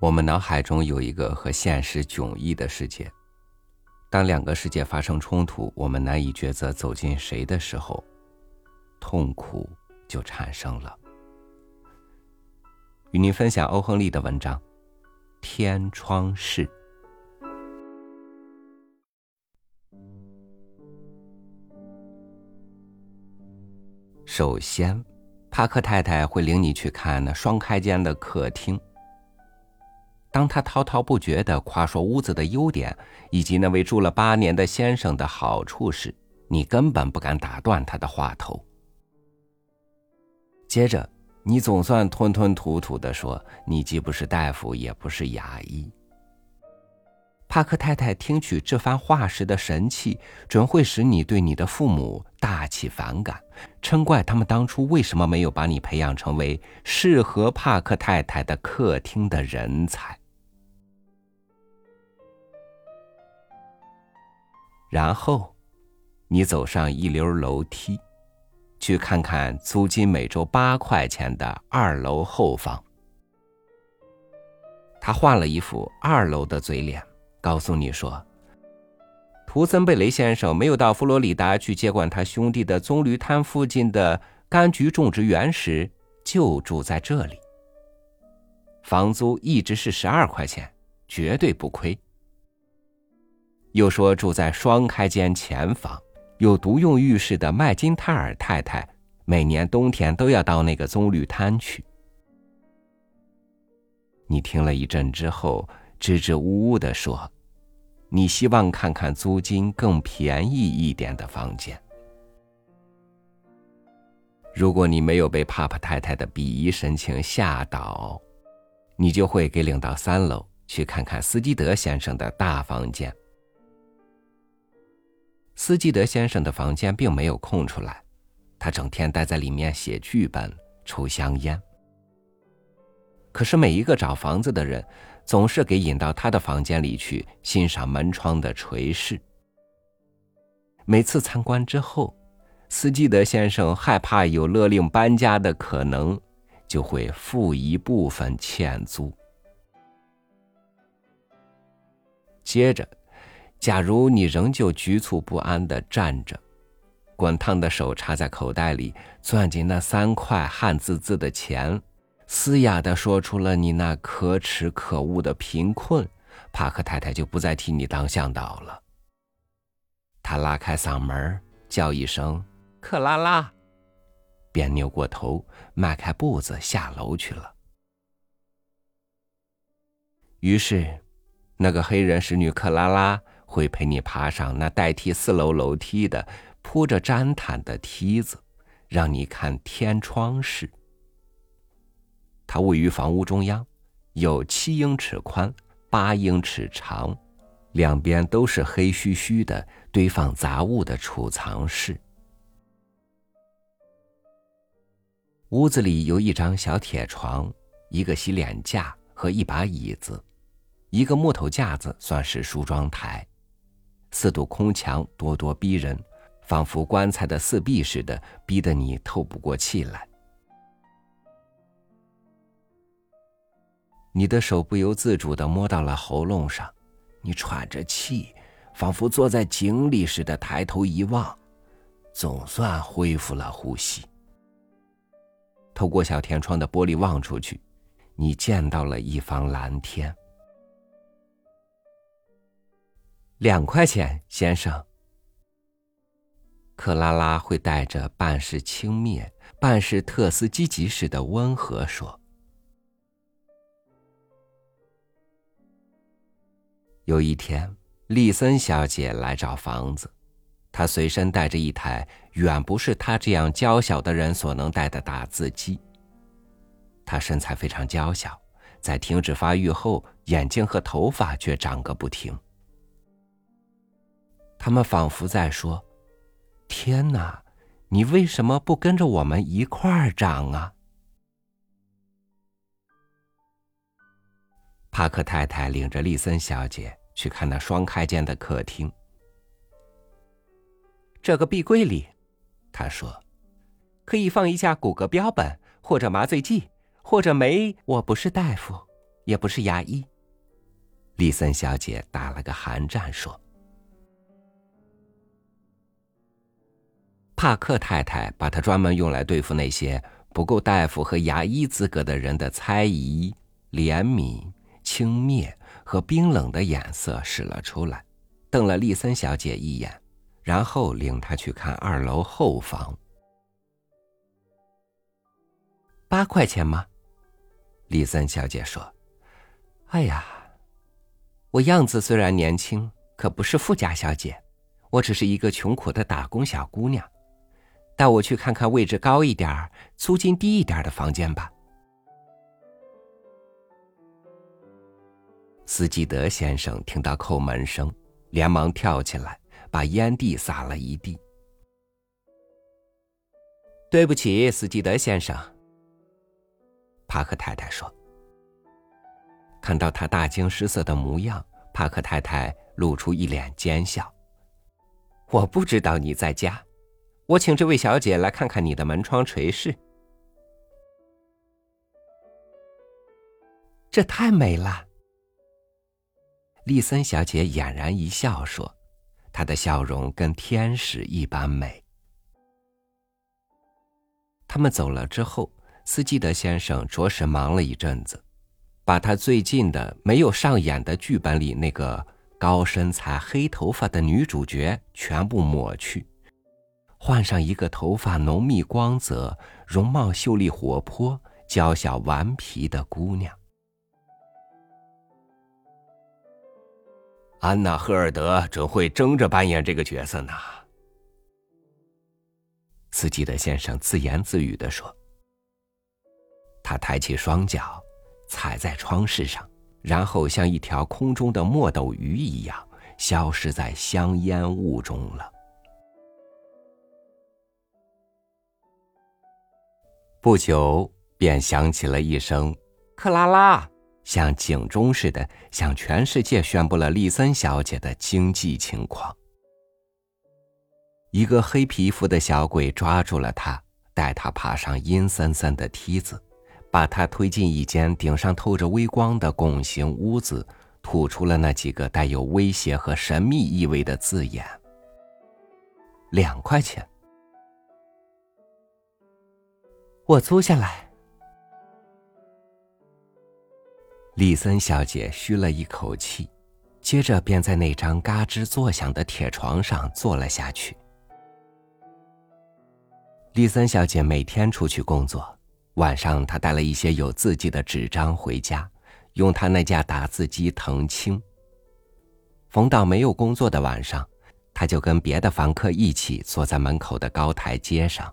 我们脑海中有一个和现实迥异的世界，当两个世界发生冲突，我们难以抉择走进谁的时候，痛苦就产生了。与您分享欧亨利的文章《天窗事》。首先，帕克太太会领你去看那双开间的客厅。当他滔滔不绝地夸说屋子的优点，以及那位住了八年的先生的好处时，你根本不敢打断他的话头。接着，你总算吞吞吐吐地说：“你既不是大夫，也不是牙医。”帕克太太听取这番话时的神气，准会使你对你的父母大起反感，嗔怪他们当初为什么没有把你培养成为适合帕克太太的客厅的人才。然后，你走上一溜楼梯，去看看租金每周八块钱的二楼后方。他换了一副二楼的嘴脸。告诉你说，图森贝雷先生没有到佛罗里达去接管他兄弟的棕榈滩附近的柑橘种植园时，就住在这里。房租一直是十二块钱，绝对不亏。又说住在双开间前房、有独用浴室的麦金泰尔太太，每年冬天都要到那个棕榈滩去。你听了一阵之后。支支吾吾的说：“你希望看看租金更便宜一点的房间。如果你没有被帕帕太太的鄙夷神情吓倒，你就会给领到三楼去看看斯基德先生的大房间。斯基德先生的房间并没有空出来，他整天待在里面写剧本、抽香烟。可是每一个找房子的人。”总是给引到他的房间里去欣赏门窗的垂饰。每次参观之后，斯基德先生害怕有勒令搬家的可能，就会付一部分欠租。接着，假如你仍旧局促不安的站着，滚烫的手插在口袋里，攥紧那三块汗滋滋的钱。嘶哑的说出了你那可耻可恶的贫困，帕克太太就不再替你当向导了。他拉开嗓门叫一声“克拉拉”，便扭过头，迈开步子下楼去了。于是，那个黑人使女克拉拉会陪你爬上那代替四楼楼梯的铺着毡毯的梯子，让你看天窗式。它位于房屋中央，有七英尺宽、八英尺长，两边都是黑黢黢的堆放杂物的储藏室。屋子里有一张小铁床、一个洗脸架和一把椅子，一个木头架子算是梳妆台，四堵空墙咄咄逼人，仿佛棺材的四壁似的，逼得你透不过气来。你的手不由自主的摸到了喉咙上，你喘着气，仿佛坐在井里似的抬头一望，总算恢复了呼吸。透过小天窗的玻璃望出去，你见到了一方蓝天。两块钱，先生。克拉拉会带着半是轻蔑、半是特斯基吉似的温和说。有一天，丽森小姐来找房子，她随身带着一台远不是她这样娇小的人所能带的打字机。她身材非常娇小，在停止发育后，眼睛和头发却长个不停。他们仿佛在说：“天哪，你为什么不跟着我们一块儿长啊？”帕克太太领着丽森小姐去看那双开间的客厅。这个壁柜里，他说，可以放一架骨骼标本，或者麻醉剂，或者没。我不是大夫，也不是牙医。丽森小姐打了个寒战，说：“帕克太太把她专门用来对付那些不够大夫和牙医资格的人的猜疑、怜悯、轻蔑和冰冷的眼色使了出来，瞪了丽森小姐一眼，然后领她去看二楼后房。八块钱吗？”丽森小姐说：“哎呀。”我样子虽然年轻，可不是富家小姐，我只是一个穷苦的打工小姑娘。带我去看看位置高一点、租金低一点的房间吧。斯基德先生听到叩门声，连忙跳起来，把烟蒂撒了一地。对不起，斯基德先生。帕克太太说。看到他大惊失色的模样，帕克太太露出一脸奸笑。我不知道你在家，我请这位小姐来看看你的门窗垂饰。这太美了。丽森小姐俨然一笑说：“她的笑容跟天使一般美。”他们走了之后，斯基德先生着实忙了一阵子。把他最近的没有上演的剧本里那个高身材、黑头发的女主角全部抹去，换上一个头发浓密、光泽、容貌秀丽、活泼、娇小顽皮的姑娘。安娜·赫尔德准会争着扮演这个角色呢。斯基德先生自言自语的说：“他抬起双脚。”踩在窗饰上，然后像一条空中的墨斗鱼一样，消失在香烟雾中了。不久，便响起了一声“克拉拉”，像警钟似的，向全世界宣布了丽森小姐的经济情况。一个黑皮肤的小鬼抓住了她，带她爬上阴森森的梯子。把他推进一间顶上透着微光的拱形屋子，吐出了那几个带有威胁和神秘意味的字眼。两块钱，我租下来。丽森小姐吁了一口气，接着便在那张嘎吱作响的铁床上坐了下去。丽森小姐每天出去工作。晚上，她带了一些有字迹的纸张回家，用她那架打字机誊清。逢到没有工作的晚上，他就跟别的房客一起坐在门口的高台阶上。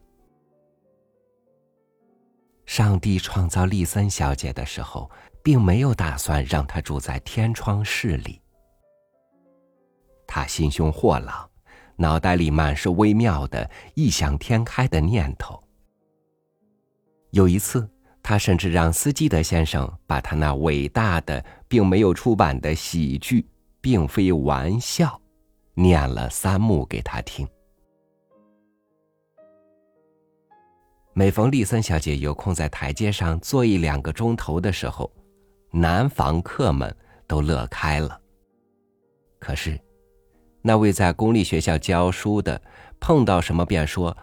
上帝创造丽森小姐的时候，并没有打算让他住在天窗室里。他心胸豁朗，脑袋里满是微妙的、异想天开的念头。有一次，他甚至让斯基德先生把他那伟大的并没有出版的喜剧，并非玩笑，念了三幕给他听。每逢丽森小姐有空在台阶上坐一两个钟头的时候，男房客们都乐开了。可是，那位在公立学校教书的，碰到什么便说。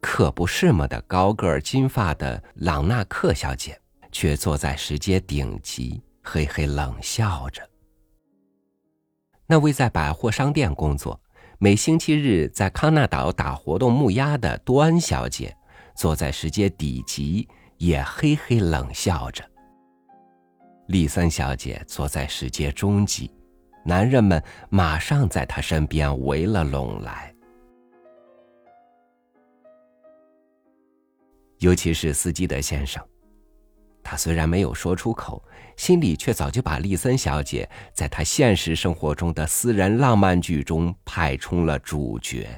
可不是嘛的高个儿、金发的朗纳克小姐，却坐在石阶顶级，嘿嘿冷笑着。那位在百货商店工作，每星期日在康纳岛打活动木鸭的多恩小姐，坐在石阶底级，也嘿嘿冷笑着。丽森小姐坐在石阶中级，男人们马上在她身边围了拢来。尤其是斯基德先生，他虽然没有说出口，心里却早就把丽森小姐在他现实生活中的私人浪漫剧中派充了主角。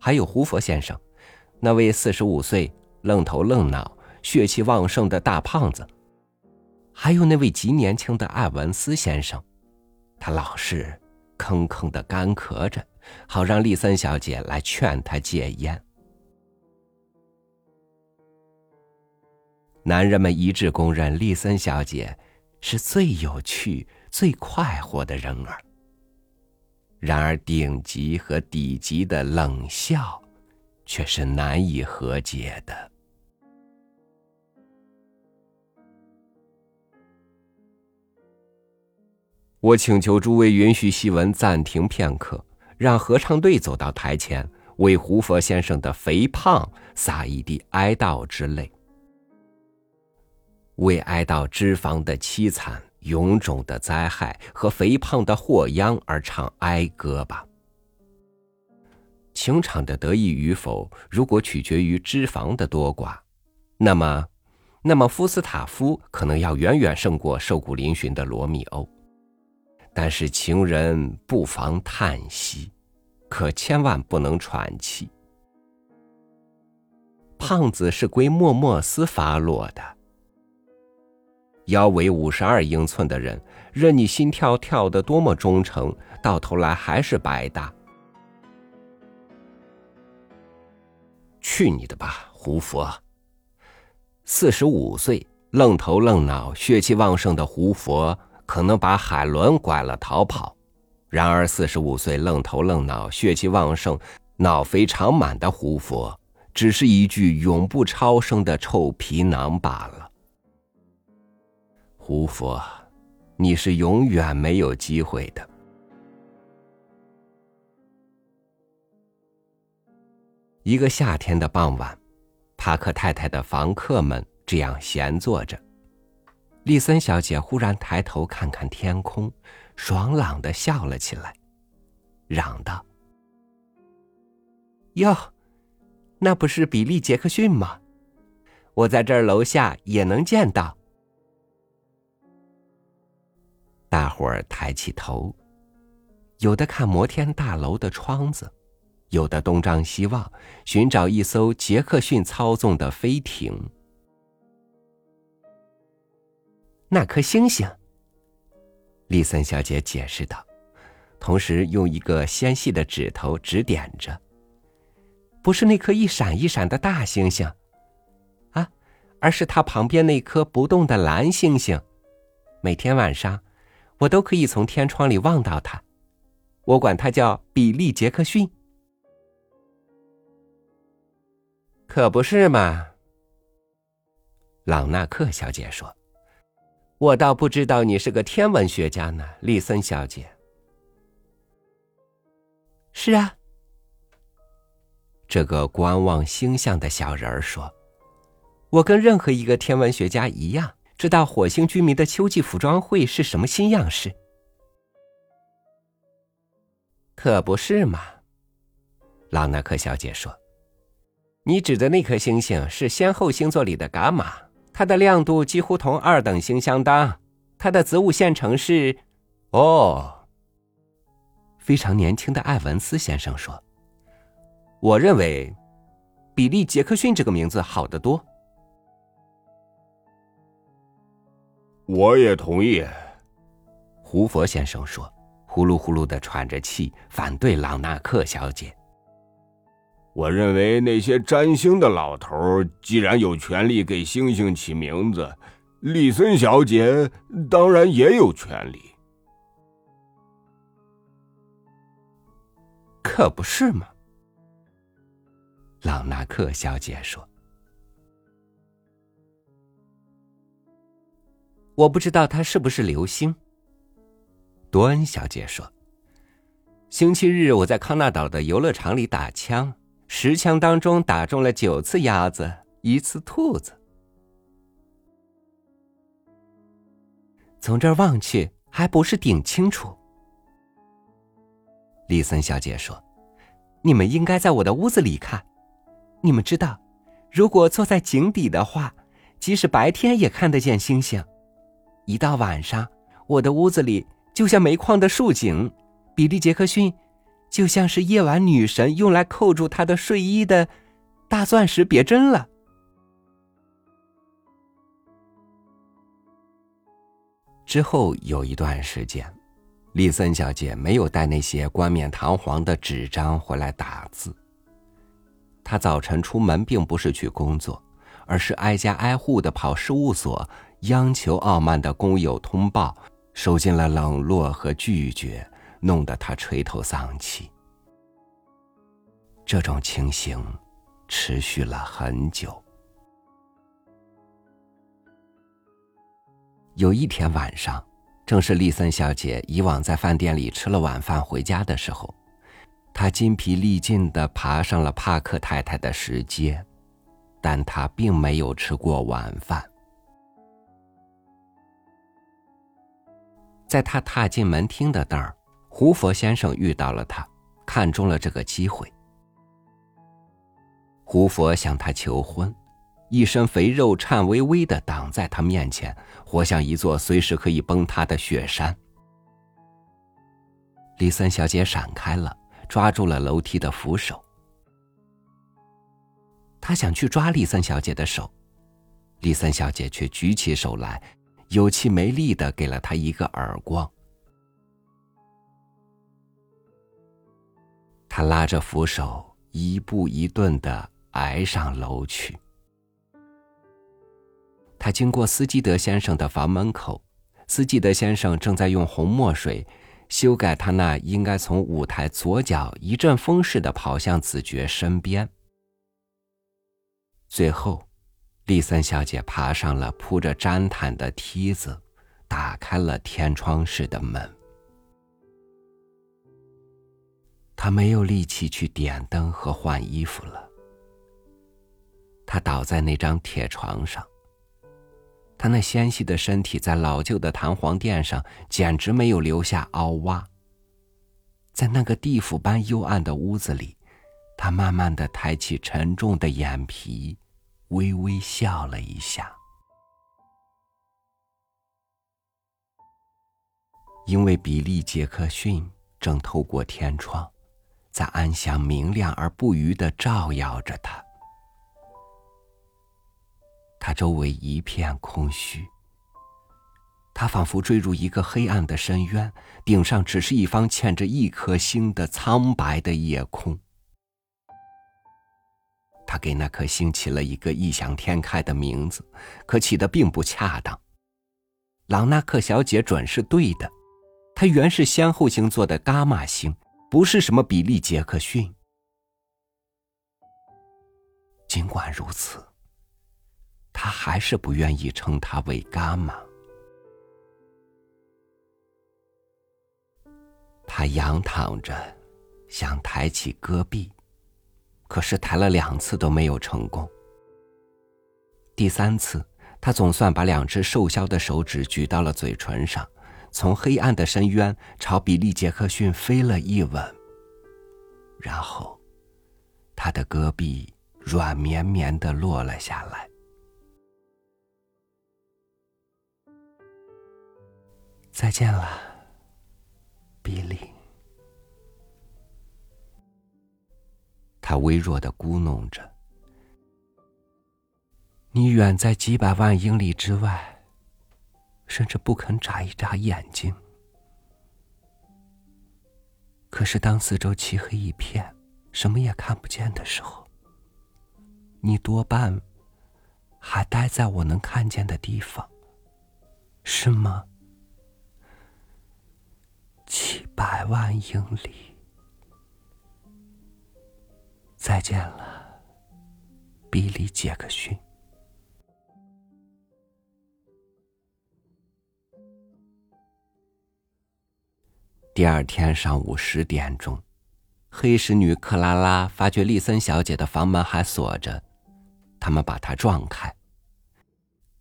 还有胡佛先生，那位四十五岁、愣头愣脑、血气旺盛的大胖子；还有那位极年轻的艾文斯先生，他老是吭吭的干咳着，好让丽森小姐来劝他戒烟。男人们一致公认丽森小姐是最有趣、最快活的人儿。然而，顶级和底级的冷笑，却是难以和解的。我请求诸位允许戏文暂停片刻，让合唱队走到台前，为胡佛先生的肥胖洒一滴哀悼之泪，为哀悼脂肪的凄惨。臃肿的灾害和肥胖的祸殃而唱哀歌吧。情场的得意与否，如果取决于脂肪的多寡，那么，那么夫斯塔夫可能要远远胜过瘦骨嶙峋的罗密欧。但是情人不妨叹息，可千万不能喘气。胖子是归莫莫斯发落的。腰围五十二英寸的人，任你心跳跳得多么忠诚，到头来还是白搭。去你的吧，胡佛！四十五岁愣头愣脑、血气旺盛的胡佛，可能把海伦拐了逃跑；然而四十五岁愣头愣脑、血气旺盛、脑肥肠满的胡佛，只是一具永不超生的臭皮囊罢了。胡佛，你是永远没有机会的。一个夏天的傍晚，帕克太太的房客们这样闲坐着。丽森小姐忽然抬头看看天空，爽朗的笑了起来，嚷道：“哟，那不是比利·杰克逊吗？我在这儿楼下也能见到。”大伙儿抬起头，有的看摩天大楼的窗子，有的东张西望，寻找一艘杰克逊操纵的飞艇。那颗星星，丽森小姐解释道，同时用一个纤细的指头指点着，不是那颗一闪一闪的大星星，啊，而是它旁边那颗不动的蓝星星，每天晚上。我都可以从天窗里望到他，我管他叫比利·杰克逊，可不是嘛？朗纳克小姐说：“我倒不知道你是个天文学家呢，丽森小姐。”是啊，这个观望星象的小人儿说：“我跟任何一个天文学家一样。”知道火星居民的秋季服装会是什么新样式？可不是嘛？朗纳克小姐说：“你指的那颗星星是先后星座里的伽马，它的亮度几乎同二等星相当。它的子午线程是……哦，非常年轻的艾文斯先生说：‘我认为，比利·杰克逊这个名字好得多。’”我也同意，胡佛先生说，呼噜呼噜的喘着气，反对朗纳克小姐。我认为那些占星的老头既然有权利给星星起名字，丽森小姐当然也有权利。可不是吗？朗纳克小姐说。我不知道他是不是流星。多恩小姐说：“星期日我在康纳岛的游乐场里打枪，十枪当中打中了九次鸭子，一次兔子。从这儿望去，还不是顶清楚。”丽森小姐说：“你们应该在我的屋子里看。你们知道，如果坐在井底的话，即使白天也看得见星星。”一到晚上，我的屋子里就像煤矿的竖井，比利·杰克逊就像是夜晚女神用来扣住她的睡衣的大钻石别针了。之后有一段时间，丽森小姐没有带那些冠冕堂皇的纸张回来打字。她早晨出门并不是去工作，而是挨家挨户的跑事务所，央求傲慢的工友通报，受尽了冷落和拒绝，弄得他垂头丧气。这种情形持续了很久。有一天晚上，正是丽森小姐以往在饭店里吃了晚饭回家的时候，她筋疲力尽的爬上了帕克太太的石阶，但她并没有吃过晚饭。在她踏进门厅的那儿，胡佛先生遇到了他，看中了这个机会。胡佛向她求婚。一身肥肉颤巍巍的挡在他面前，活像一座随时可以崩塌的雪山。李森小姐闪开了，抓住了楼梯的扶手。她想去抓李森小姐的手，李森小姐却举起手来，有气没力的给了他一个耳光。他拉着扶手，一步一顿的挨上楼去。他经过斯基德先生的房门口，斯基德先生正在用红墨水修改他那应该从舞台左脚一阵风似的跑向子爵身边。最后，丽森小姐爬上了铺着毡毯的梯子，打开了天窗式的门。他没有力气去点灯和换衣服了。他倒在那张铁床上。他那纤细的身体在老旧的弹簧垫上简直没有留下凹洼。在那个地府般幽暗的屋子里，他慢慢的抬起沉重的眼皮，微微笑了一下。因为比利·杰克逊正透过天窗，在暗巷明亮而不渝的照耀着他。他周围一片空虚，他仿佛坠入一个黑暗的深渊，顶上只是一方嵌着一颗星的苍白的夜空。他给那颗星起了一个异想天开的名字，可起的并不恰当。朗纳克小姐准是对的，它原是先后星座的伽马星，不是什么比利杰克逊。尽管如此。他还是不愿意称他为伽马。他仰躺着，想抬起戈壁，可是抬了两次都没有成功。第三次，他总算把两只瘦削的手指举到了嘴唇上，从黑暗的深渊朝比利·杰克逊飞了一吻，然后，他的戈壁软绵绵的落了下来。再见了，比利。他微弱的咕哝着：“你远在几百万英里之外，甚至不肯眨一眨眼睛。可是当四周漆黑一片，什么也看不见的时候，你多半还待在我能看见的地方，是吗？”七百万英里，再见了，比利·杰克逊。第二天上午十点钟，黑石女克拉拉发觉丽森小姐的房门还锁着，他们把她撞开，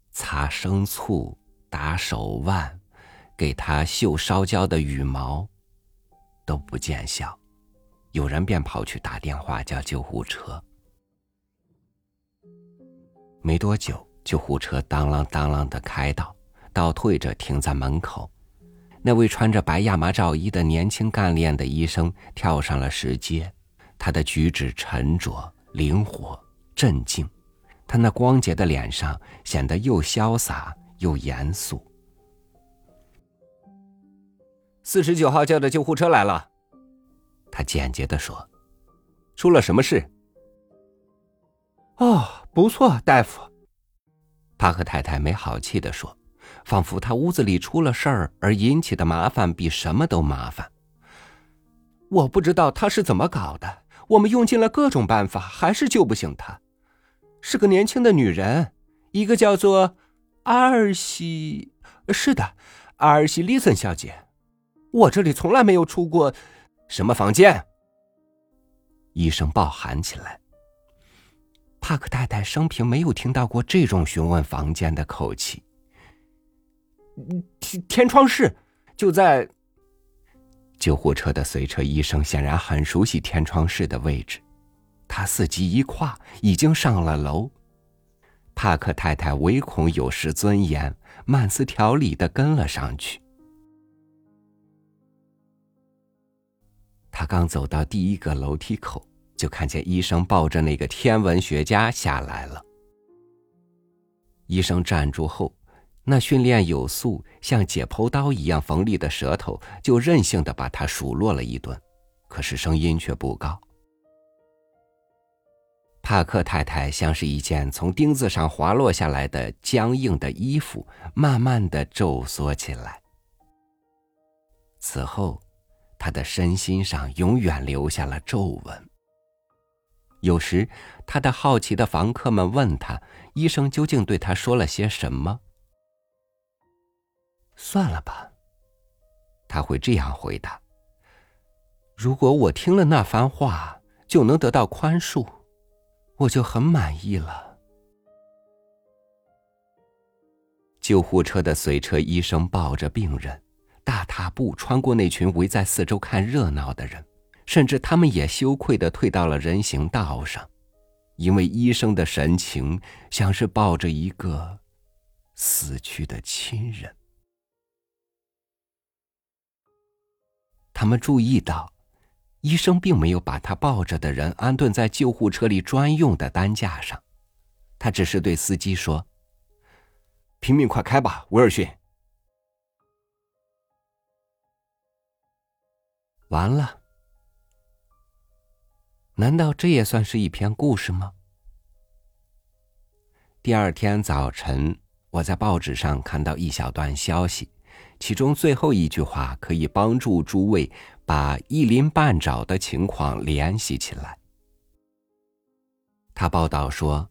擦生醋，打手腕。给她绣烧焦的羽毛，都不见效，有人便跑去打电话叫救护车。没多久，救护车当啷当啷的开到，倒退着停在门口。那位穿着白亚麻罩衣的年轻干练的医生跳上了石阶，他的举止沉着、灵活、镇静，他那光洁的脸上显得又潇洒又严肃。四十九号叫的救护车来了，他简洁的说：“出了什么事？”哦，不错，大夫，帕克太太没好气的说，仿佛他屋子里出了事儿而引起的麻烦比什么都麻烦。我不知道他是怎么搞的，我们用尽了各种办法，还是救不醒他。是个年轻的女人，一个叫做阿尔西，是的，阿尔西丽森小姐。我这里从来没有出过什么房间。医生暴喊起来。帕克太太生平没有听到过这种询问房间的口气。天天窗室就在。救护车的随车医生显然很熟悉天窗室的位置，他伺机一跨，已经上了楼。帕克太太唯恐有失尊严，慢丝条理的跟了上去。他刚走到第一个楼梯口。就看见医生抱着那个天文学家下来了。医生站住后，那训练有素、像解剖刀一样锋利的舌头就任性的把他数落了一顿，可是声音却不高。帕克太太像是一件从钉子上滑落下来的僵硬的衣服，慢慢的皱缩起来。此后，他的身心上永远留下了皱纹。有时，他的好奇的房客们问他：“医生究竟对他说了些什么？”算了吧，他会这样回答：“如果我听了那番话就能得到宽恕，我就很满意了。”救护车的随车医生抱着病人，大踏步穿过那群围在四周看热闹的人。甚至他们也羞愧的退到了人行道上，因为医生的神情像是抱着一个死去的亲人。他们注意到，医生并没有把他抱着的人安顿在救护车里专用的担架上，他只是对司机说：“拼命快开吧，威尔逊。”完了。难道这也算是一篇故事吗？第二天早晨，我在报纸上看到一小段消息，其中最后一句话可以帮助诸位把一鳞半爪的情况联系起来。他报道说，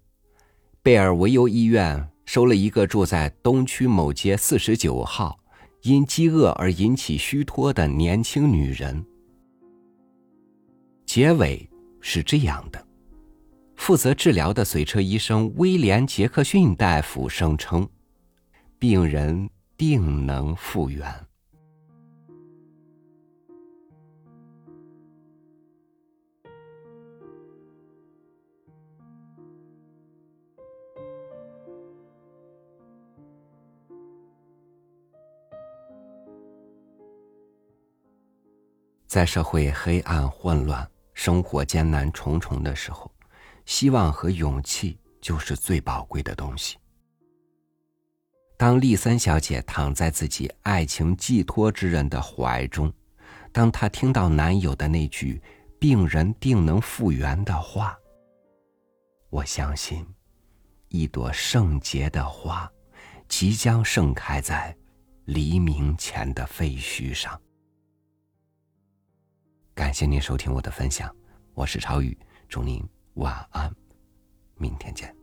贝尔维尤医院收了一个住在东区某街四十九号、因饥饿而引起虚脱的年轻女人。结尾。是这样的，负责治疗的随车医生威廉·杰克逊大夫声称，病人定能复原。在社会黑暗混乱。生活艰难重重的时候，希望和勇气就是最宝贵的东西。当丽森小姐躺在自己爱情寄托之人的怀中，当她听到男友的那句“病人定能复原”的话，我相信，一朵圣洁的花即将盛开在黎明前的废墟上。感谢您收听我的分享，我是超宇，祝您晚安，明天见。